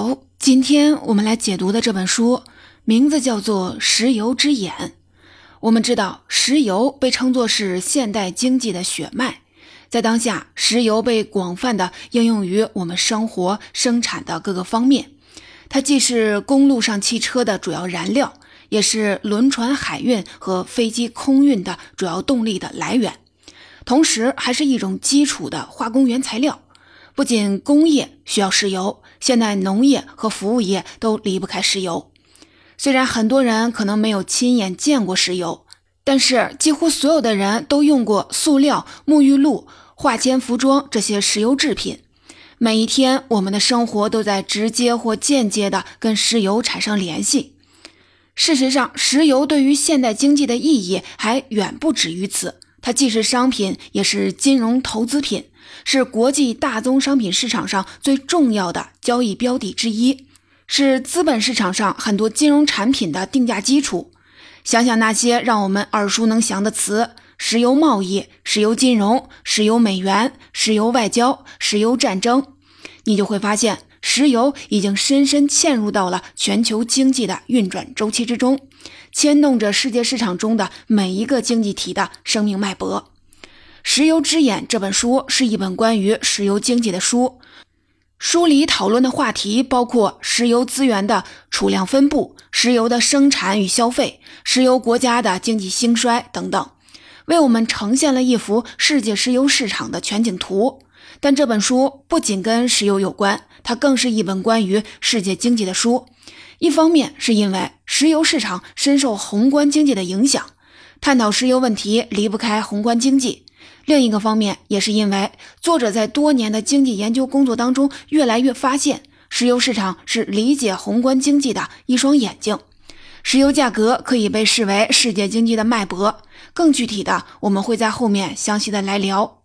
好，今天我们来解读的这本书名字叫做《石油之眼》。我们知道，石油被称作是现代经济的血脉，在当下，石油被广泛的应用于我们生活生产的各个方面。它既是公路上汽车的主要燃料，也是轮船海运和飞机空运的主要动力的来源，同时还是一种基础的化工原材料。不仅工业需要石油，现代农业和服务业都离不开石油。虽然很多人可能没有亲眼见过石油，但是几乎所有的人都用过塑料、沐浴露、化纤服装这些石油制品。每一天，我们的生活都在直接或间接的跟石油产生联系。事实上，石油对于现代经济的意义还远不止于此。它既是商品，也是金融投资品。是国际大宗商品市场上最重要的交易标的之一，是资本市场上很多金融产品的定价基础。想想那些让我们耳熟能详的词：石油贸易、石油金融、石油美元、石油外交、石油战争，你就会发现，石油已经深深嵌入到了全球经济的运转周期之中，牵动着世界市场中的每一个经济体的生命脉搏。《石油之眼》这本书是一本关于石油经济的书，书里讨论的话题包括石油资源的储量分布、石油的生产与消费、石油国家的经济兴衰等等，为我们呈现了一幅世界石油市场的全景图。但这本书不仅跟石油有关，它更是一本关于世界经济的书。一方面是因为石油市场深受宏观经济的影响，探讨石油问题离不开宏观经济。另一个方面，也是因为作者在多年的经济研究工作当中，越来越发现，石油市场是理解宏观经济的一双眼睛，石油价格可以被视为世界经济的脉搏。更具体的，我们会在后面详细的来聊。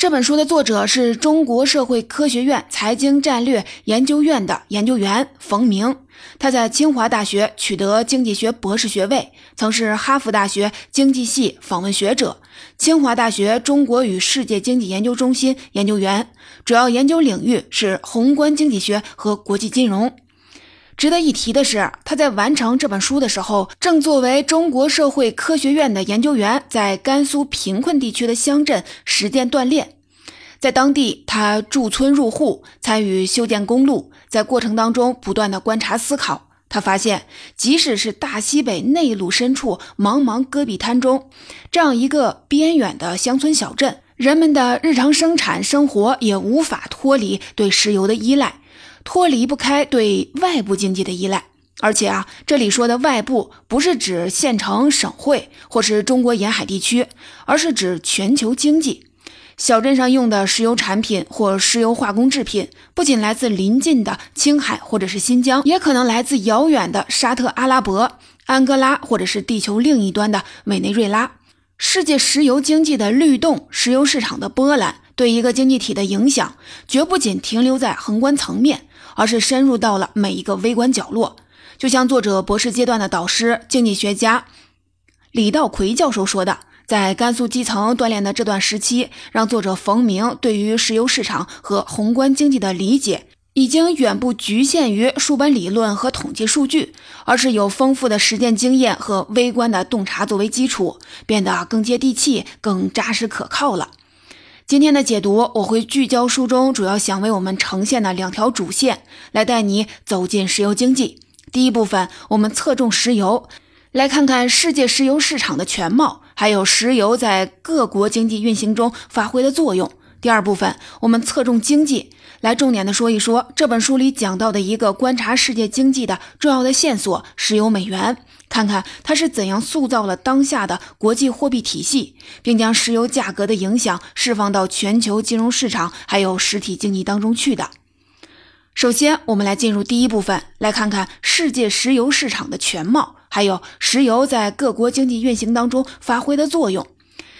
这本书的作者是中国社会科学院财经战略研究院的研究员冯明，他在清华大学取得经济学博士学位，曾是哈佛大学经济系访问学者，清华大学中国与世界经济研究中心研究员，主要研究领域是宏观经济学和国际金融。值得一提的是，他在完成这本书的时候，正作为中国社会科学院的研究员，在甘肃贫困地区的乡镇实践锻炼。在当地，他驻村入户，参与修建公路，在过程当中不断的观察思考。他发现，即使是大西北内陆深处茫茫戈壁滩中，这样一个边远的乡村小镇，人们的日常生产生活也无法脱离对石油的依赖。脱离不开对外部经济的依赖，而且啊，这里说的外部不是指县城、省会或是中国沿海地区，而是指全球经济。小镇上用的石油产品或石油化工制品，不仅来自邻近的青海或者是新疆，也可能来自遥远的沙特阿拉伯、安哥拉，或者是地球另一端的委内瑞拉。世界石油经济的律动，石油市场的波澜，对一个经济体的影响，绝不仅停留在宏观层面。而是深入到了每一个微观角落，就像作者博士阶段的导师、经济学家李道奎教授说的，在甘肃基层锻炼的这段时期，让作者冯明对于石油市场和宏观经济的理解，已经远不局限于书本理论和统计数据，而是有丰富的实践经验和微观的洞察作为基础，变得更接地气、更扎实可靠了。今天的解读，我会聚焦书中主要想为我们呈现的两条主线，来带你走进石油经济。第一部分，我们侧重石油，来看看世界石油市场的全貌，还有石油在各国经济运行中发挥的作用。第二部分，我们侧重经济，来重点的说一说这本书里讲到的一个观察世界经济的重要的线索——石油美元。看看它是怎样塑造了当下的国际货币体系，并将石油价格的影响释放到全球金融市场还有实体经济当中去的。首先，我们来进入第一部分，来看看世界石油市场的全貌，还有石油在各国经济运行当中发挥的作用。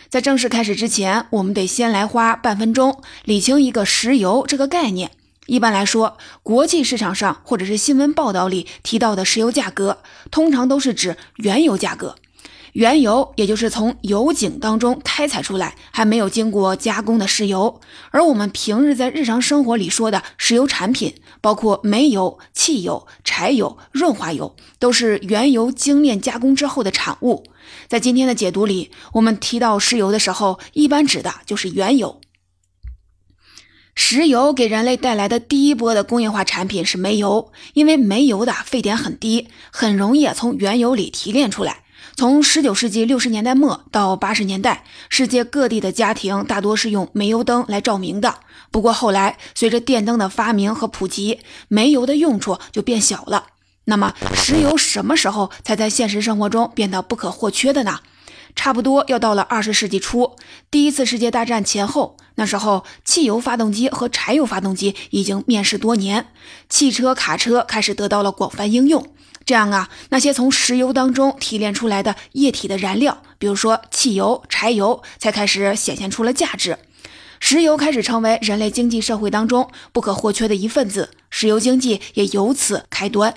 在正式开始之前，我们得先来花半分钟理清一个石油这个概念。一般来说，国际市场上或者是新闻报道里提到的石油价格，通常都是指原油价格。原油也就是从油井当中开采出来还没有经过加工的石油，而我们平日在日常生活里说的石油产品，包括煤油、汽油、柴油、润滑油，都是原油精炼加工之后的产物。在今天的解读里，我们提到石油的时候，一般指的就是原油。石油给人类带来的第一波的工业化产品是煤油，因为煤油的沸点很低，很容易从原油里提炼出来。从十九世纪六十年代末到八十年代，世界各地的家庭大多是用煤油灯来照明的。不过后来，随着电灯的发明和普及，煤油的用处就变小了。那么，石油什么时候才在现实生活中变得不可或缺的呢？差不多要到了二十世纪初，第一次世界大战前后。那时候，汽油发动机和柴油发动机已经面世多年，汽车、卡车开始得到了广泛应用。这样啊，那些从石油当中提炼出来的液体的燃料，比如说汽油、柴油，才开始显现出了价值。石油开始成为人类经济社会当中不可或缺的一份子，石油经济也由此开端。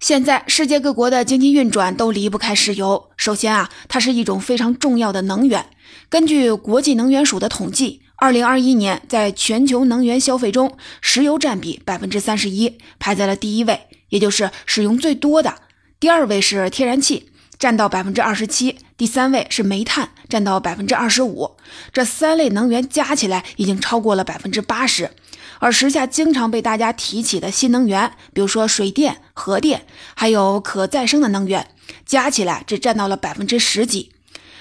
现在世界各国的经济运转都离不开石油。首先啊，它是一种非常重要的能源。根据国际能源署的统计，二零二一年在全球能源消费中，石油占比百分之三十一，排在了第一位，也就是使用最多的。第二位是天然气，占到百分之二十七；第三位是煤炭，占到百分之二十五。这三类能源加起来已经超过了百分之八十。而时下经常被大家提起的新能源，比如说水电、核电，还有可再生的能源，加起来只占到了百分之十几。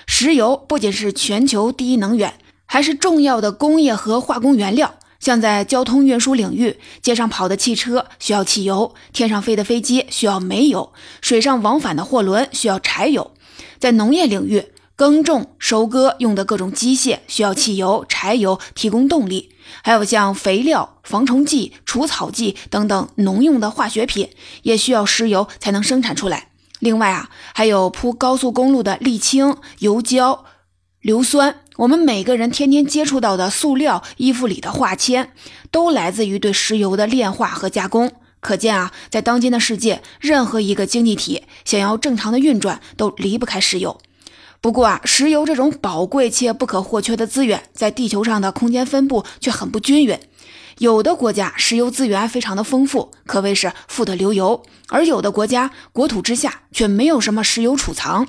石油不仅是全球第一能源，还是重要的工业和化工原料。像在交通运输领域，街上跑的汽车需要汽油，天上飞的飞机需要煤油，水上往返的货轮需要柴油。在农业领域，耕种、收割用的各种机械需要汽油、柴油提供动力。还有像肥料、防虫剂、除草剂等等农用的化学品，也需要石油才能生产出来。另外啊，还有铺高速公路的沥青、油胶、硫酸，我们每个人天天接触到的塑料、衣服里的化纤，都来自于对石油的炼化和加工。可见啊，在当今的世界，任何一个经济体想要正常的运转，都离不开石油。不过啊，石油这种宝贵且不可或缺的资源，在地球上的空间分布却很不均匀。有的国家石油资源非常的丰富，可谓是富得流油；而有的国家国土之下却没有什么石油储藏。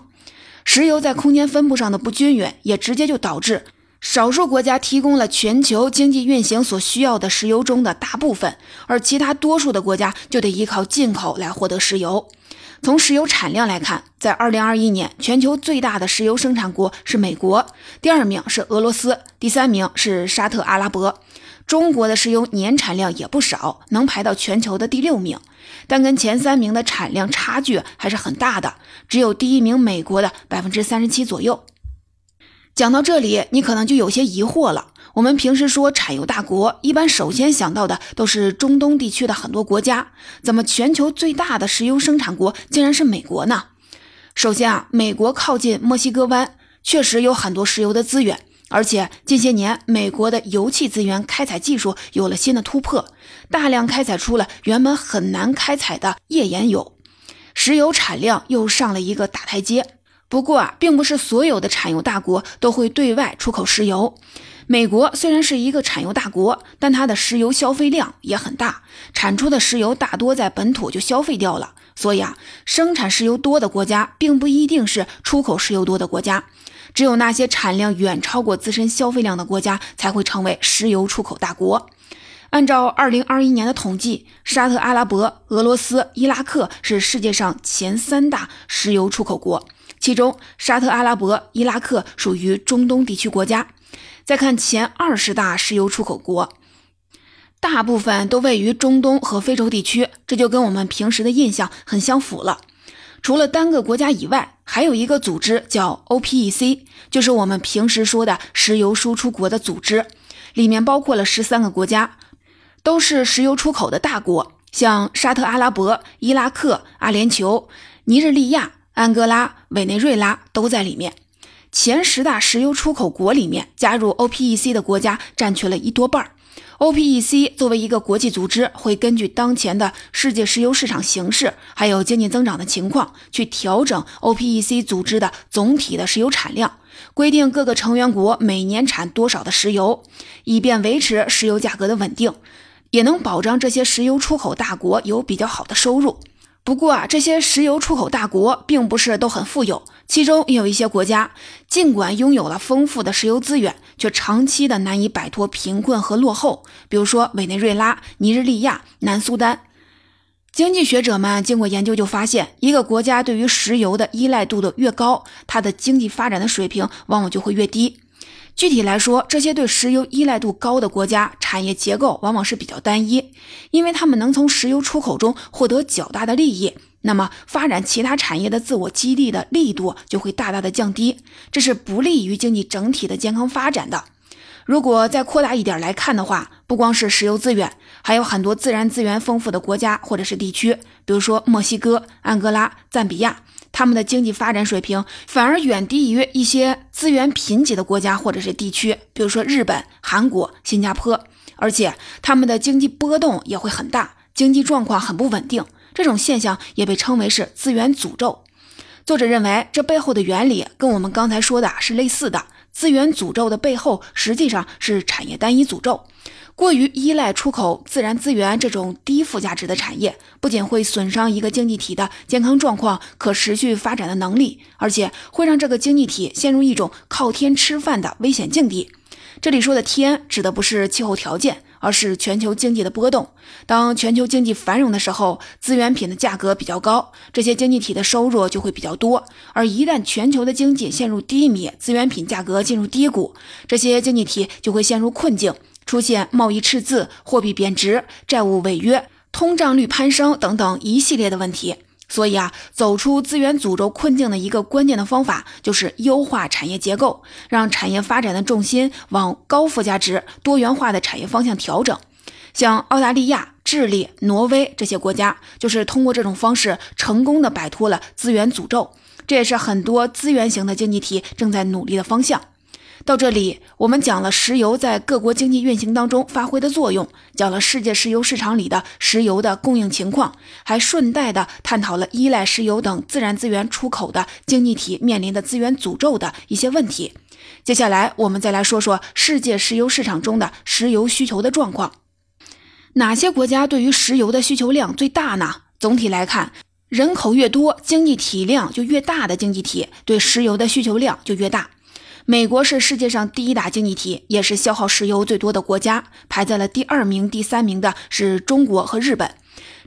石油在空间分布上的不均匀，也直接就导致少数国家提供了全球经济运行所需要的石油中的大部分，而其他多数的国家就得依靠进口来获得石油。从石油产量来看，在2021年，全球最大的石油生产国是美国，第二名是俄罗斯，第三名是沙特阿拉伯。中国的石油年产量也不少，能排到全球的第六名，但跟前三名的产量差距还是很大的，只有第一名美国的百分之三十七左右。讲到这里，你可能就有些疑惑了。我们平时说产油大国，一般首先想到的都是中东地区的很多国家，怎么全球最大的石油生产国竟然是美国呢？首先啊，美国靠近墨西哥湾，确实有很多石油的资源，而且近些年美国的油气资源开采技术有了新的突破，大量开采出了原本很难开采的页岩油，石油产量又上了一个大台阶。不过啊，并不是所有的产油大国都会对外出口石油。美国虽然是一个产油大国，但它的石油消费量也很大，产出的石油大多在本土就消费掉了。所以啊，生产石油多的国家，并不一定是出口石油多的国家。只有那些产量远超过自身消费量的国家，才会成为石油出口大国。按照二零二一年的统计，沙特阿拉伯、俄罗斯、伊拉克是世界上前三大石油出口国，其中沙特阿拉伯、伊拉克属于中东地区国家。再看前二十大石油出口国，大部分都位于中东和非洲地区，这就跟我们平时的印象很相符了。除了单个国家以外，还有一个组织叫 OPEC，就是我们平时说的石油输出国的组织，里面包括了十三个国家，都是石油出口的大国，像沙特阿拉伯、伊拉克、阿联酋、尼日利亚、安哥拉、委内瑞拉都在里面。前十大石油出口国里面，加入 OPEC 的国家占据了一多半。OPEC 作为一个国际组织，会根据当前的世界石油市场形势，还有经济增长的情况，去调整 OPEC 组织的总体的石油产量，规定各个成员国每年产多少的石油，以便维持石油价格的稳定，也能保障这些石油出口大国有比较好的收入。不过啊，这些石油出口大国并不是都很富有，其中也有一些国家，尽管拥有了丰富的石油资源，却长期的难以摆脱贫困和落后。比如说委内瑞拉、尼日利亚、南苏丹。经济学者们经过研究就发现，一个国家对于石油的依赖度的越高，它的经济发展的水平往往就会越低。具体来说，这些对石油依赖度高的国家，产业结构往往是比较单一，因为他们能从石油出口中获得较大的利益，那么发展其他产业的自我激励的力度就会大大的降低，这是不利于经济整体的健康发展的。如果再扩大一点来看的话，不光是石油资源，还有很多自然资源丰富的国家或者是地区，比如说墨西哥、安哥拉、赞比亚。他们的经济发展水平反而远低于一些资源贫瘠的国家或者是地区，比如说日本、韩国、新加坡，而且他们的经济波动也会很大，经济状况很不稳定。这种现象也被称为是资源诅咒。作者认为，这背后的原理跟我们刚才说的是类似的。资源诅咒的背后实际上是产业单一诅咒。过于依赖出口自然资源这种低附加值的产业，不仅会损伤一个经济体的健康状况、可持续发展的能力，而且会让这个经济体陷入一种靠天吃饭的危险境地。这里说的“天”指的不是气候条件，而是全球经济的波动。当全球经济繁荣的时候，资源品的价格比较高，这些经济体的收入就会比较多；而一旦全球的经济陷入低迷，资源品价格进入低谷，这些经济体就会陷入困境。出现贸易赤字、货币贬值、债务违约、通胀率攀升等等一系列的问题。所以啊，走出资源诅咒困境的一个关键的方法就是优化产业结构，让产业发展的重心往高附加值、多元化的产业方向调整。像澳大利亚、智利、挪威这些国家，就是通过这种方式成功的摆脱了资源诅咒。这也是很多资源型的经济体正在努力的方向。到这里，我们讲了石油在各国经济运行当中发挥的作用，讲了世界石油市场里的石油的供应情况，还顺带的探讨了依赖石油等自然资源出口的经济体面临的资源诅咒的一些问题。接下来，我们再来说说世界石油市场中的石油需求的状况。哪些国家对于石油的需求量最大呢？总体来看，人口越多、经济体量就越大的经济体，对石油的需求量就越大。美国是世界上第一大经济体，也是消耗石油最多的国家，排在了第二名、第三名的是中国和日本。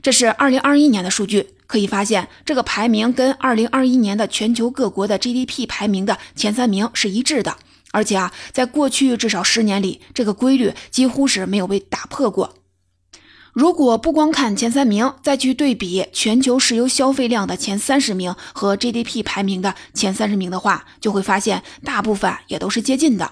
这是二零二一年的数据，可以发现这个排名跟二零二一年的全球各国的 GDP 排名的前三名是一致的。而且啊，在过去至少十年里，这个规律几乎是没有被打破过。如果不光看前三名，再去对比全球石油消费量的前三十名和 GDP 排名的前三十名的话，就会发现大部分也都是接近的。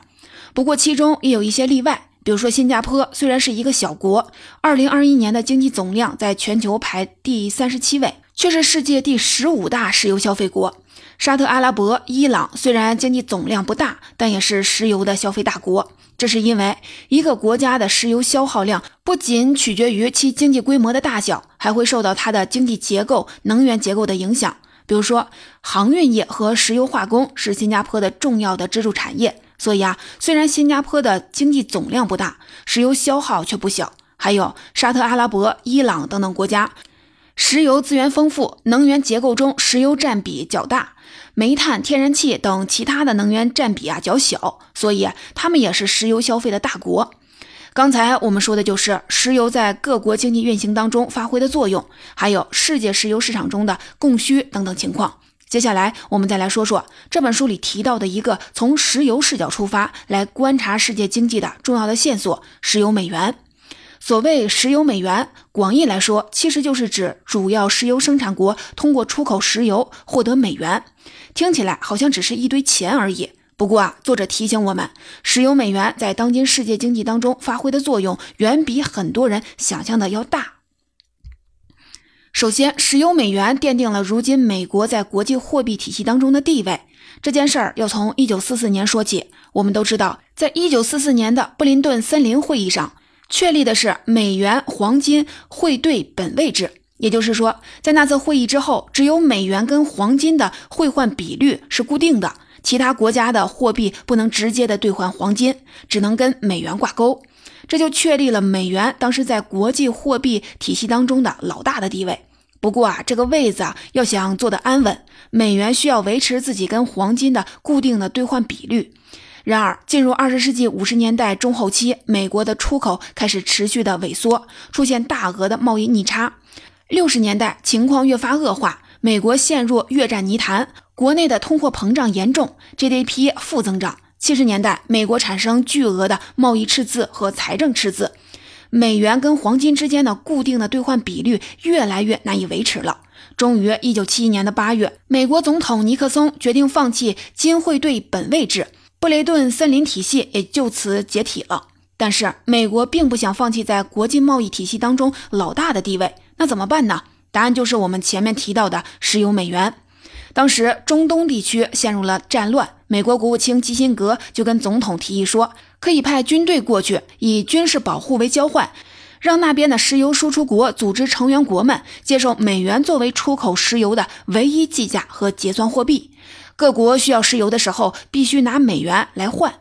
不过其中也有一些例外，比如说新加坡虽然是一个小国，二零二一年的经济总量在全球排第三十七位，却是世界第十五大石油消费国。沙特阿拉伯、伊朗虽然经济总量不大，但也是石油的消费大国。这是因为一个国家的石油消耗量不仅取决于其经济规模的大小，还会受到它的经济结构、能源结构的影响。比如说，航运业和石油化工是新加坡的重要的支柱产业。所以啊，虽然新加坡的经济总量不大，石油消耗却不小。还有沙特阿拉伯、伊朗等等国家，石油资源丰富，能源结构中石油占比较大。煤炭、天然气等其他的能源占比啊较小，所以他们也是石油消费的大国。刚才我们说的就是石油在各国经济运行当中发挥的作用，还有世界石油市场中的供需等等情况。接下来我们再来说说这本书里提到的一个从石油视角出发来观察世界经济的重要的线索——石油美元。所谓石油美元，广义来说，其实就是指主要石油生产国通过出口石油获得美元。听起来好像只是一堆钱而已。不过啊，作者提醒我们，石油美元在当今世界经济当中发挥的作用，远比很多人想象的要大。首先，石油美元奠定了如今美国在国际货币体系当中的地位。这件事儿要从1944年说起。我们都知道，在1944年的布林顿森林会议上。确立的是美元黄金汇兑本位制。也就是说，在那次会议之后，只有美元跟黄金的汇换比率是固定的，其他国家的货币不能直接的兑换黄金，只能跟美元挂钩。这就确立了美元当时在国际货币体系当中的老大的地位。不过啊，这个位子啊，要想坐得安稳，美元需要维持自己跟黄金的固定的兑换比率。然而，进入二十世纪五十年代中后期，美国的出口开始持续的萎缩，出现大额的贸易逆差。六十年代情况越发恶化，美国陷入越战泥潭，国内的通货膨胀严重，GDP 负增长。七十年代，美国产生巨额的贸易赤字和财政赤字，美元跟黄金之间的固定的兑换比率越来越难以维持了。终于，一九七一年的八月，美国总统尼克松决定放弃金汇兑本位制，布雷顿森林体系也就此解体了。但是，美国并不想放弃在国际贸易体系当中老大的地位。那怎么办呢？答案就是我们前面提到的石油美元。当时中东地区陷入了战乱，美国国务卿基辛格就跟总统提议说，可以派军队过去，以军事保护为交换，让那边的石油输出国组织成员国们接受美元作为出口石油的唯一计价和结算货币。各国需要石油的时候，必须拿美元来换。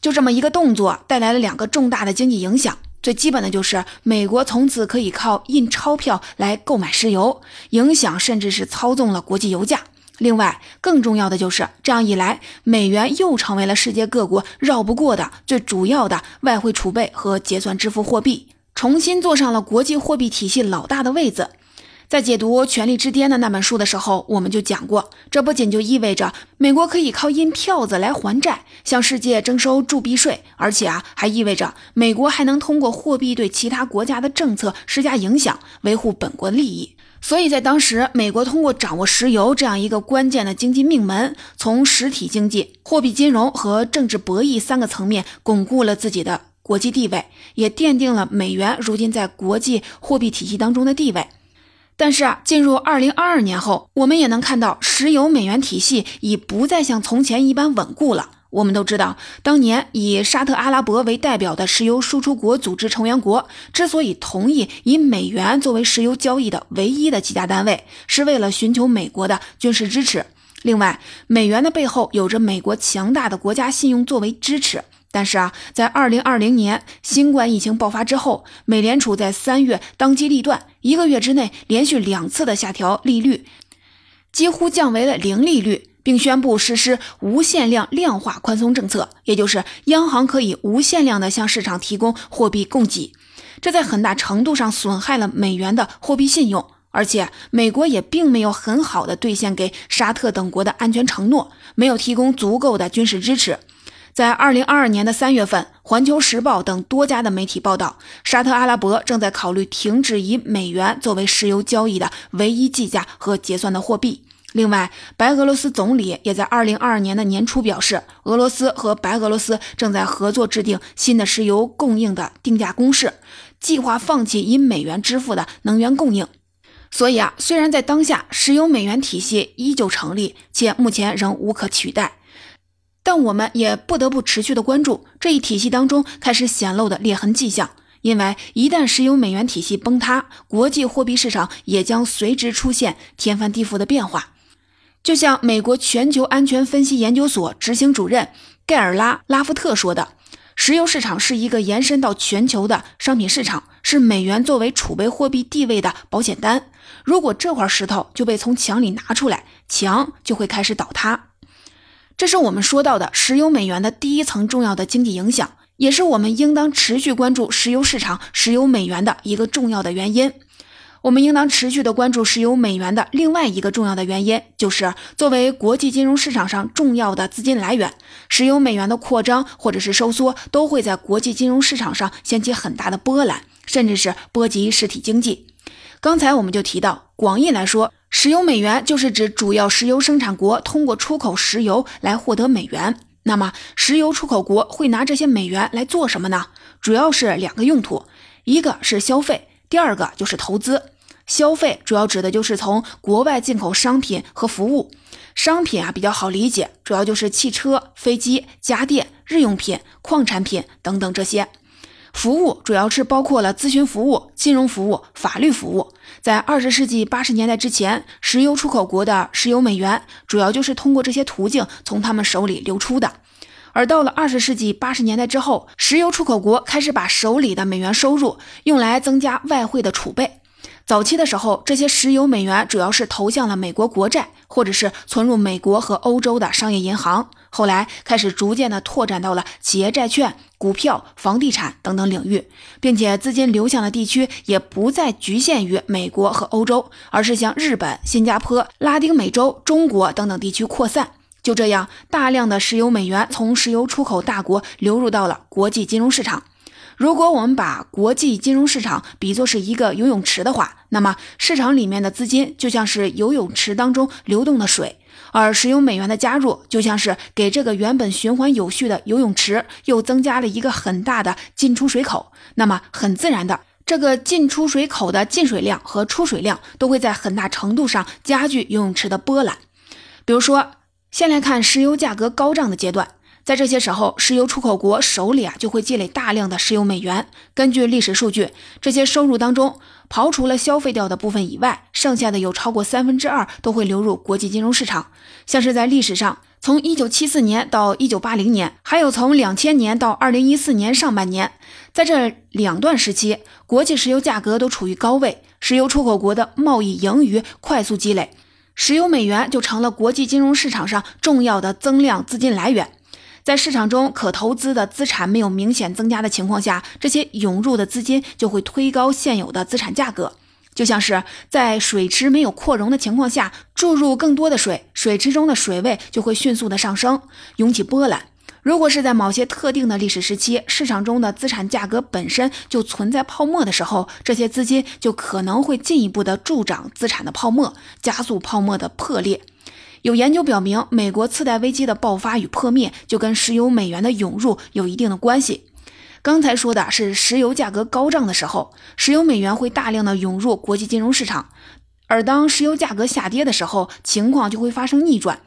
就这么一个动作，带来了两个重大的经济影响。最基本的就是，美国从此可以靠印钞票来购买石油，影响甚至是操纵了国际油价。另外，更重要的就是，这样一来，美元又成为了世界各国绕不过的最主要的外汇储备和结算支付货币，重新坐上了国际货币体系老大的位子。在解读《权力之巅》的那本书的时候，我们就讲过，这不仅就意味着美国可以靠印票子来还债，向世界征收铸币税，而且啊，还意味着美国还能通过货币对其他国家的政策施加影响，维护本国利益。所以在当时，美国通过掌握石油这样一个关键的经济命门，从实体经济、货币金融和政治博弈三个层面巩固了自己的国际地位，也奠定了美元如今在国际货币体系当中的地位。但是啊，进入二零二二年后，我们也能看到石油美元体系已不再像从前一般稳固了。我们都知道，当年以沙特阿拉伯为代表的石油输出国组织成员国之所以同意以美元作为石油交易的唯一的计价单位，是为了寻求美国的军事支持。另外，美元的背后有着美国强大的国家信用作为支持。但是啊，在二零二零年新冠疫情爆发之后，美联储在三月当机立断，一个月之内连续两次的下调利率，几乎降为了零利率，并宣布实施无限量量化宽松政策，也就是央行可以无限量的向市场提供货币供给。这在很大程度上损害了美元的货币信用，而且美国也并没有很好的兑现给沙特等国的安全承诺，没有提供足够的军事支持。在二零二二年的三月份，《环球时报》等多家的媒体报道，沙特阿拉伯正在考虑停止以美元作为石油交易的唯一计价和结算的货币。另外，白俄罗斯总理也在二零二二年的年初表示，俄罗斯和白俄罗斯正在合作制定新的石油供应的定价公式，计划放弃以美元支付的能源供应。所以啊，虽然在当下石油美元体系依旧成立，且目前仍无可取代。但我们也不得不持续的关注这一体系当中开始显露的裂痕迹象，因为一旦石油美元体系崩塌，国际货币市场也将随之出现天翻地覆的变化。就像美国全球安全分析研究所执行主任盖尔拉·拉夫特说的：“石油市场是一个延伸到全球的商品市场，是美元作为储备货币地位的保险单。如果这块石头就被从墙里拿出来，墙就会开始倒塌。”这是我们说到的石油美元的第一层重要的经济影响，也是我们应当持续关注石油市场、石油美元的一个重要的原因。我们应当持续的关注石油美元的另外一个重要的原因，就是作为国际金融市场上重要的资金来源，石油美元的扩张或者是收缩，都会在国际金融市场上掀起很大的波澜，甚至是波及实体经济。刚才我们就提到，广义来说。石油美元就是指主要石油生产国通过出口石油来获得美元。那么，石油出口国会拿这些美元来做什么呢？主要是两个用途，一个是消费，第二个就是投资。消费主要指的就是从国外进口商品和服务。商品啊比较好理解，主要就是汽车、飞机、家电、日用品、矿产品等等这些。服务主要是包括了咨询服务、金融服务、法律服务。在二十世纪八十年代之前，石油出口国的石油美元主要就是通过这些途径从他们手里流出的。而到了二十世纪八十年代之后，石油出口国开始把手里的美元收入用来增加外汇的储备。早期的时候，这些石油美元主要是投向了美国国债，或者是存入美国和欧洲的商业银行。后来开始逐渐的拓展到了企业债券、股票、房地产等等领域，并且资金流向的地区也不再局限于美国和欧洲，而是向日本、新加坡、拉丁美洲、中国等等地区扩散。就这样，大量的石油美元从石油出口大国流入到了国际金融市场。如果我们把国际金融市场比作是一个游泳池的话，那么市场里面的资金就像是游泳池当中流动的水，而石油美元的加入就像是给这个原本循环有序的游泳池又增加了一个很大的进出水口。那么很自然的，这个进出水口的进水量和出水量都会在很大程度上加剧游泳池的波澜。比如说，先来看石油价格高涨的阶段。在这些时候，石油出口国手里啊就会积累大量的石油美元。根据历史数据，这些收入当中，刨除了消费掉的部分以外，剩下的有超过三分之二都会流入国际金融市场。像是在历史上，从1974年到1980年，还有从2000年到2014年上半年，在这两段时期，国际石油价格都处于高位，石油出口国的贸易盈余快速积累，石油美元就成了国际金融市场上重要的增量资金来源。在市场中可投资的资产没有明显增加的情况下，这些涌入的资金就会推高现有的资产价格，就像是在水池没有扩容的情况下注入更多的水，水池中的水位就会迅速的上升，涌起波澜。如果是在某些特定的历史时期，市场中的资产价格本身就存在泡沫的时候，这些资金就可能会进一步的助长资产的泡沫，加速泡沫的破裂。有研究表明，美国次贷危机的爆发与破灭就跟石油美元的涌入有一定的关系。刚才说的是石油价格高涨的时候，石油美元会大量的涌入国际金融市场；而当石油价格下跌的时候，情况就会发生逆转。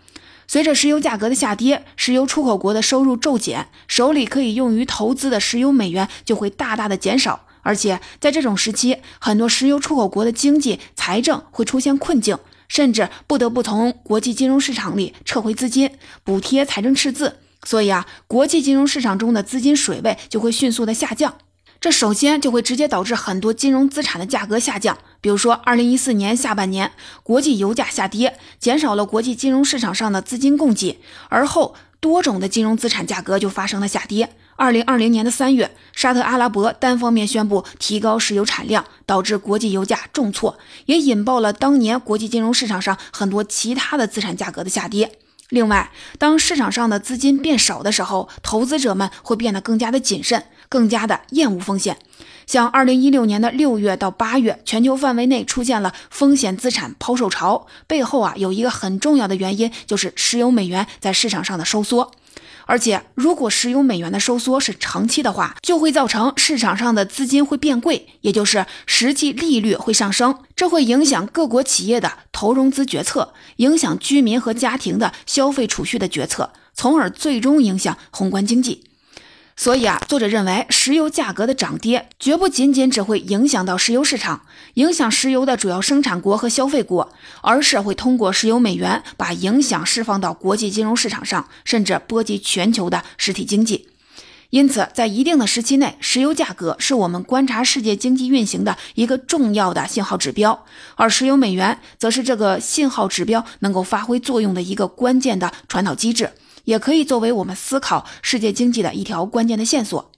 随着石油价格的下跌，石油出口国的收入骤减，手里可以用于投资的石油美元就会大大的减少。而且在这种时期，很多石油出口国的经济财政会出现困境。甚至不得不从国际金融市场里撤回资金，补贴财政赤字。所以啊，国际金融市场中的资金水位就会迅速的下降。这首先就会直接导致很多金融资产的价格下降。比如说，二零一四年下半年，国际油价下跌，减少了国际金融市场上的资金供给，而后多种的金融资产价格就发生了下跌。二零二零年的三月，沙特阿拉伯单方面宣布提高石油产量，导致国际油价重挫，也引爆了当年国际金融市场上很多其他的资产价格的下跌。另外，当市场上的资金变少的时候，投资者们会变得更加的谨慎，更加的厌恶风险。像二零一六年的六月到八月，全球范围内出现了风险资产抛售潮，背后啊有一个很重要的原因，就是石油美元在市场上的收缩。而且，如果石油美元的收缩是长期的话，就会造成市场上的资金会变贵，也就是实际利率会上升，这会影响各国企业的投融资决策，影响居民和家庭的消费储蓄的决策，从而最终影响宏观经济。所以啊，作者认为，石油价格的涨跌绝不仅仅只会影响到石油市场，影响石油的主要生产国和消费国，而是会通过石油美元把影响释放到国际金融市场上，甚至波及全球的实体经济。因此，在一定的时期内，石油价格是我们观察世界经济运行的一个重要的信号指标，而石油美元则是这个信号指标能够发挥作用的一个关键的传导机制。也可以作为我们思考世界经济的一条关键的线索。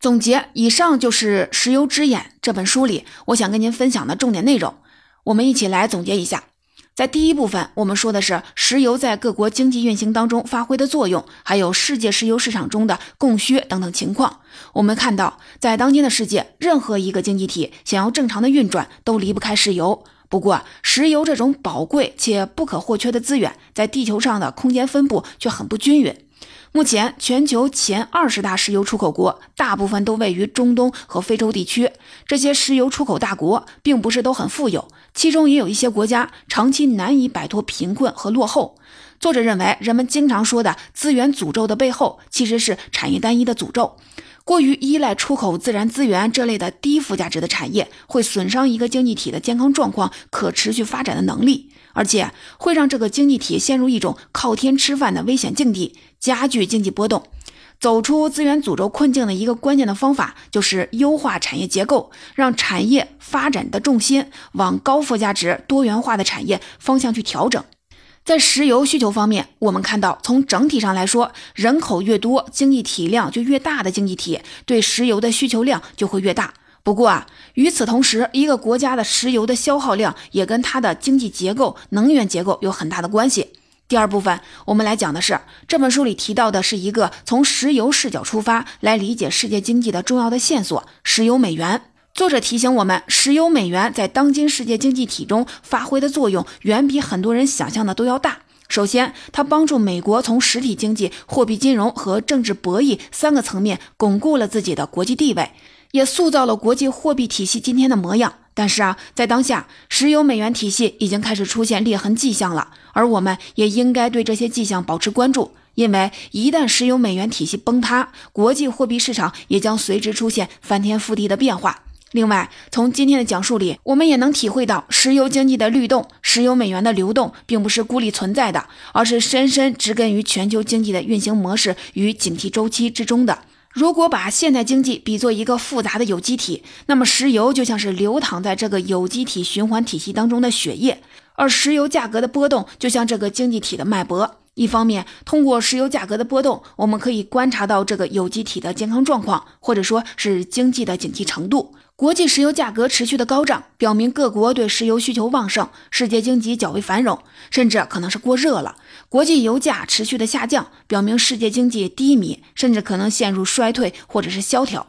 总结，以上就是《石油之眼》这本书里我想跟您分享的重点内容。我们一起来总结一下。在第一部分，我们说的是石油在各国经济运行当中发挥的作用，还有世界石油市场中的供需等等情况。我们看到，在当今的世界，任何一个经济体想要正常的运转，都离不开石油。不过，石油这种宝贵且不可或缺的资源，在地球上的空间分布却很不均匀。目前，全球前二十大石油出口国大部分都位于中东和非洲地区。这些石油出口大国并不是都很富有，其中也有一些国家长期难以摆脱贫困和落后。作者认为，人们经常说的资源诅咒的背后，其实是产业单一的诅咒。过于依赖出口自然资源这类的低附加值的产业，会损伤一个经济体的健康状况、可持续发展的能力，而且会让这个经济体陷入一种靠天吃饭的危险境地，加剧经济波动。走出资源诅咒困境的一个关键的方法，就是优化产业结构，让产业发展的重心往高附加值、多元化的产业方向去调整。在石油需求方面，我们看到，从整体上来说，人口越多、经济体量就越大的经济体，对石油的需求量就会越大。不过啊，与此同时，一个国家的石油的消耗量也跟它的经济结构、能源结构有很大的关系。第二部分，我们来讲的是这本书里提到的是一个从石油视角出发来理解世界经济的重要的线索——石油美元。作者提醒我们，石油美元在当今世界经济体中发挥的作用远比很多人想象的都要大。首先，它帮助美国从实体经济、货币金融和政治博弈三个层面巩固了自己的国际地位，也塑造了国际货币体系今天的模样。但是啊，在当下，石油美元体系已经开始出现裂痕迹象了，而我们也应该对这些迹象保持关注，因为一旦石油美元体系崩塌，国际货币市场也将随之出现翻天覆地的变化。另外，从今天的讲述里，我们也能体会到石油经济的律动，石油美元的流动并不是孤立存在的，而是深深植根于全球经济的运行模式与景气周期之中的。如果把现代经济比作一个复杂的有机体，那么石油就像是流淌在这个有机体循环体系当中的血液，而石油价格的波动就像这个经济体的脉搏。一方面，通过石油价格的波动，我们可以观察到这个有机体的健康状况，或者说是经济的警惕程度。国际石油价格持续的高涨，表明各国对石油需求旺盛，世界经济较为繁荣，甚至可能是过热了。国际油价持续的下降，表明世界经济低迷，甚至可能陷入衰退或者是萧条。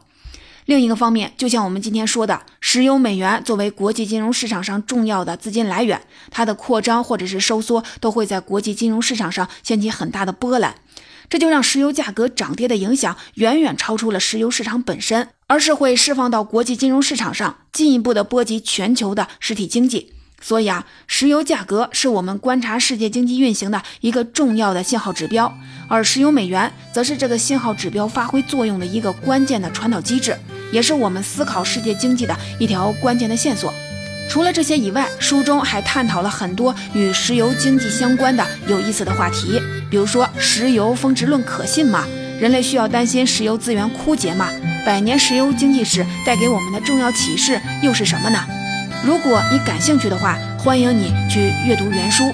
另一个方面，就像我们今天说的，石油美元作为国际金融市场上重要的资金来源，它的扩张或者是收缩，都会在国际金融市场上掀起很大的波澜。这就让石油价格涨跌的影响远远超出了石油市场本身，而是会释放到国际金融市场上，进一步的波及全球的实体经济。所以啊，石油价格是我们观察世界经济运行的一个重要的信号指标，而石油美元则是这个信号指标发挥作用的一个关键的传导机制，也是我们思考世界经济的一条关键的线索。除了这些以外，书中还探讨了很多与石油经济相关的有意思的话题，比如说石油峰值论可信吗？人类需要担心石油资源枯竭吗？百年石油经济史带给我们的重要启示又是什么呢？如果你感兴趣的话，欢迎你去阅读原书。